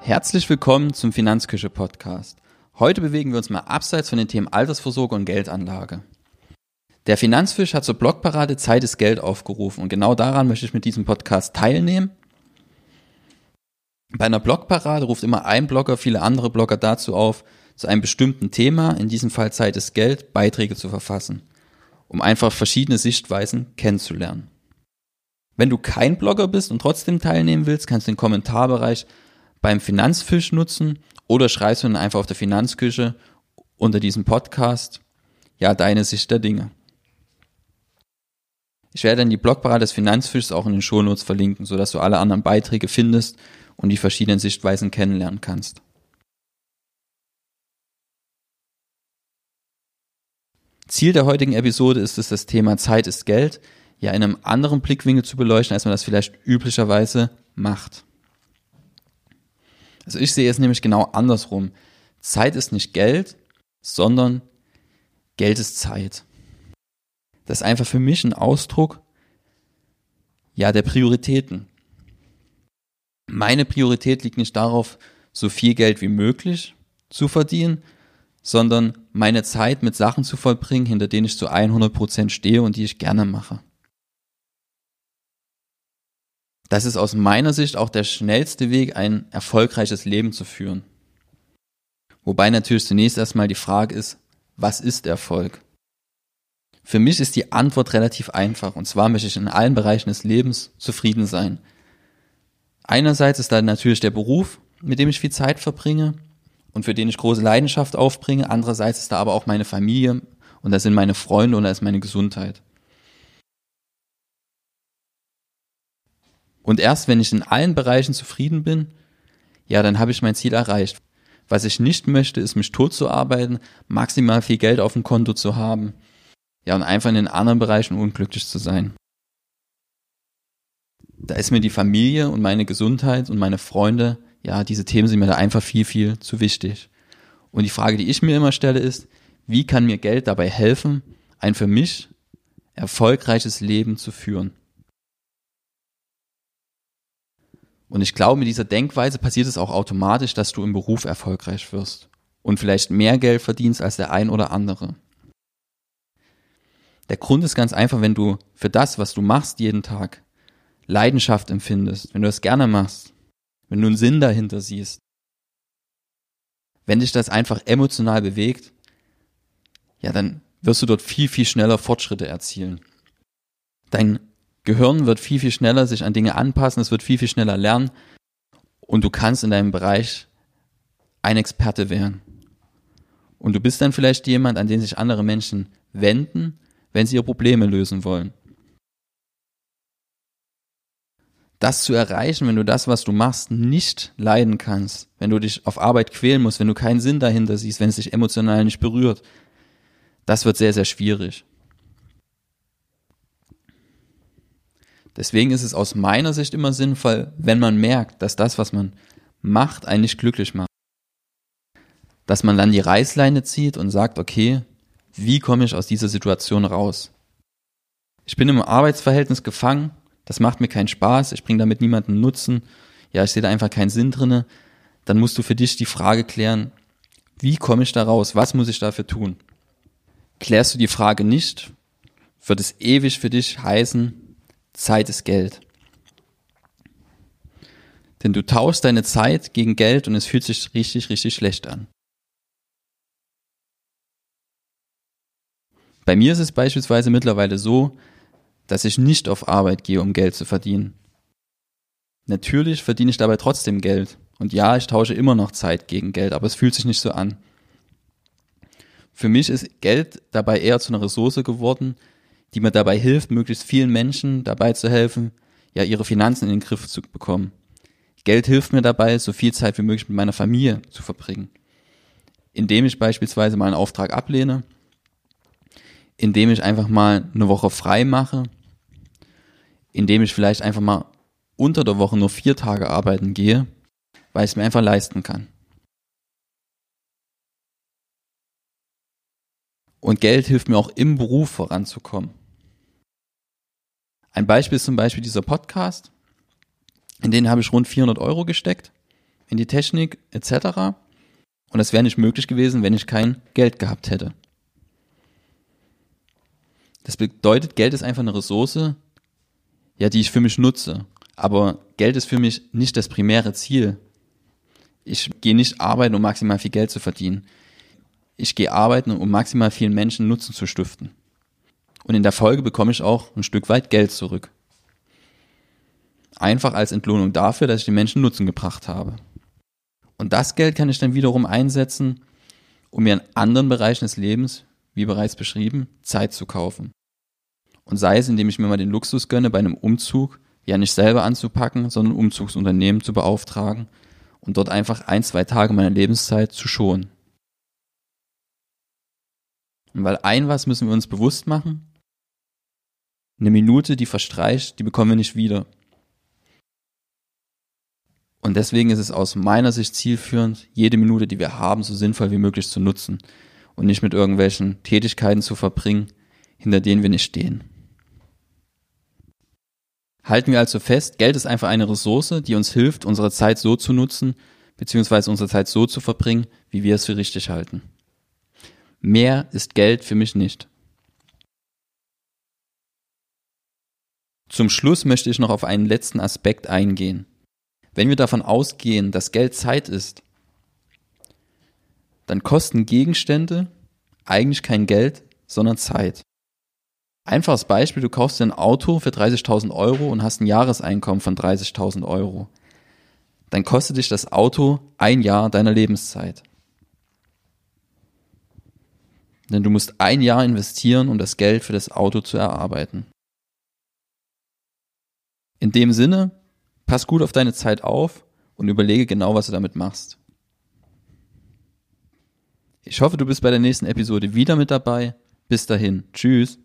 Herzlich willkommen zum Finanzküche Podcast. Heute bewegen wir uns mal abseits von den Themen Altersvorsorge und Geldanlage. Der Finanzfisch hat zur Blogparade Zeit ist Geld aufgerufen und genau daran möchte ich mit diesem Podcast teilnehmen. Bei einer Blogparade ruft immer ein Blogger viele andere Blogger dazu auf, zu einem bestimmten Thema, in diesem Fall Zeit ist Geld, Beiträge zu verfassen, um einfach verschiedene Sichtweisen kennenzulernen. Wenn du kein Blogger bist und trotzdem teilnehmen willst, kannst du den Kommentarbereich beim Finanzfisch nutzen oder schreibst du dann einfach auf der Finanzküche unter diesem Podcast ja deine Sicht der Dinge. Ich werde dann die Blogparade des Finanzfischs auch in den Shownotes verlinken, sodass du alle anderen Beiträge findest und die verschiedenen Sichtweisen kennenlernen kannst. Ziel der heutigen Episode ist es, das Thema Zeit ist Geld ja in einem anderen Blickwinkel zu beleuchten, als man das vielleicht üblicherweise macht. Also ich sehe es nämlich genau andersrum. Zeit ist nicht Geld, sondern Geld ist Zeit. Das ist einfach für mich ein Ausdruck, ja, der Prioritäten. Meine Priorität liegt nicht darauf, so viel Geld wie möglich zu verdienen, sondern meine Zeit mit Sachen zu vollbringen, hinter denen ich zu 100 Prozent stehe und die ich gerne mache. Das ist aus meiner Sicht auch der schnellste Weg, ein erfolgreiches Leben zu führen. Wobei natürlich zunächst erstmal die Frage ist, was ist Erfolg? Für mich ist die Antwort relativ einfach, und zwar möchte ich in allen Bereichen des Lebens zufrieden sein. Einerseits ist da natürlich der Beruf, mit dem ich viel Zeit verbringe und für den ich große Leidenschaft aufbringe. Andererseits ist da aber auch meine Familie und da sind meine Freunde und da ist meine Gesundheit. Und erst wenn ich in allen Bereichen zufrieden bin, ja, dann habe ich mein Ziel erreicht. Was ich nicht möchte, ist mich tot zu arbeiten, maximal viel Geld auf dem Konto zu haben, ja, und einfach in den anderen Bereichen unglücklich zu sein. Da ist mir die Familie und meine Gesundheit und meine Freunde, ja, diese Themen sind mir da einfach viel, viel zu wichtig. Und die Frage, die ich mir immer stelle, ist, wie kann mir Geld dabei helfen, ein für mich erfolgreiches Leben zu führen? Und ich glaube, mit dieser Denkweise passiert es auch automatisch, dass du im Beruf erfolgreich wirst und vielleicht mehr Geld verdienst als der ein oder andere. Der Grund ist ganz einfach, wenn du für das, was du machst jeden Tag, Leidenschaft empfindest, wenn du es gerne machst, wenn du einen Sinn dahinter siehst, wenn dich das einfach emotional bewegt, ja, dann wirst du dort viel, viel schneller Fortschritte erzielen. Dein Gehirn wird viel, viel schneller sich an Dinge anpassen, es wird viel, viel schneller lernen und du kannst in deinem Bereich ein Experte werden. Und du bist dann vielleicht jemand, an den sich andere Menschen wenden, wenn sie ihre Probleme lösen wollen. Das zu erreichen, wenn du das, was du machst, nicht leiden kannst, wenn du dich auf Arbeit quälen musst, wenn du keinen Sinn dahinter siehst, wenn es dich emotional nicht berührt, das wird sehr, sehr schwierig. Deswegen ist es aus meiner Sicht immer sinnvoll, wenn man merkt, dass das, was man macht, einen nicht glücklich macht. Dass man dann die Reißleine zieht und sagt, okay, wie komme ich aus dieser Situation raus? Ich bin im Arbeitsverhältnis gefangen, das macht mir keinen Spaß, ich bringe damit niemanden Nutzen, ja, ich sehe da einfach keinen Sinn drinne. Dann musst du für dich die Frage klären, wie komme ich da raus? Was muss ich dafür tun? Klärst du die Frage nicht, wird es ewig für dich heißen, Zeit ist Geld. Denn du tauschst deine Zeit gegen Geld und es fühlt sich richtig, richtig schlecht an. Bei mir ist es beispielsweise mittlerweile so, dass ich nicht auf Arbeit gehe, um Geld zu verdienen. Natürlich verdiene ich dabei trotzdem Geld. Und ja, ich tausche immer noch Zeit gegen Geld, aber es fühlt sich nicht so an. Für mich ist Geld dabei eher zu einer Ressource geworden, die mir dabei hilft, möglichst vielen Menschen dabei zu helfen, ja, ihre Finanzen in den Griff zu bekommen. Geld hilft mir dabei, so viel Zeit wie möglich mit meiner Familie zu verbringen. Indem ich beispielsweise mal einen Auftrag ablehne, indem ich einfach mal eine Woche frei mache, indem ich vielleicht einfach mal unter der Woche nur vier Tage arbeiten gehe, weil ich es mir einfach leisten kann. Und Geld hilft mir auch im Beruf voranzukommen. Ein Beispiel ist zum Beispiel dieser Podcast. In den habe ich rund 400 Euro gesteckt. in die Technik etc. Und das wäre nicht möglich gewesen, wenn ich kein Geld gehabt hätte. Das bedeutet, Geld ist einfach eine Ressource, ja, die ich für mich nutze. Aber Geld ist für mich nicht das primäre Ziel. Ich gehe nicht arbeiten, um maximal viel Geld zu verdienen. Ich gehe arbeiten, um maximal vielen Menschen Nutzen zu stiften. Und in der Folge bekomme ich auch ein Stück weit Geld zurück. Einfach als Entlohnung dafür, dass ich den Menschen Nutzen gebracht habe. Und das Geld kann ich dann wiederum einsetzen, um mir in anderen Bereichen des Lebens, wie bereits beschrieben, Zeit zu kaufen. Und sei es, indem ich mir mal den Luxus gönne, bei einem Umzug ja nicht selber anzupacken, sondern Umzugsunternehmen zu beauftragen und dort einfach ein, zwei Tage meiner Lebenszeit zu schonen. Und weil ein was müssen wir uns bewusst machen, eine Minute, die verstreicht, die bekommen wir nicht wieder. Und deswegen ist es aus meiner Sicht zielführend, jede Minute, die wir haben, so sinnvoll wie möglich zu nutzen und nicht mit irgendwelchen Tätigkeiten zu verbringen, hinter denen wir nicht stehen. Halten wir also fest, Geld ist einfach eine Ressource, die uns hilft, unsere Zeit so zu nutzen, beziehungsweise unsere Zeit so zu verbringen, wie wir es für richtig halten. Mehr ist Geld für mich nicht. Zum Schluss möchte ich noch auf einen letzten Aspekt eingehen. Wenn wir davon ausgehen, dass Geld Zeit ist, dann kosten Gegenstände eigentlich kein Geld, sondern Zeit. Einfaches Beispiel, du kaufst dir ein Auto für 30.000 Euro und hast ein Jahreseinkommen von 30.000 Euro. Dann kostet dich das Auto ein Jahr deiner Lebenszeit. Denn du musst ein Jahr investieren, um das Geld für das Auto zu erarbeiten. In dem Sinne, pass gut auf deine Zeit auf und überlege genau, was du damit machst. Ich hoffe, du bist bei der nächsten Episode wieder mit dabei. Bis dahin. Tschüss.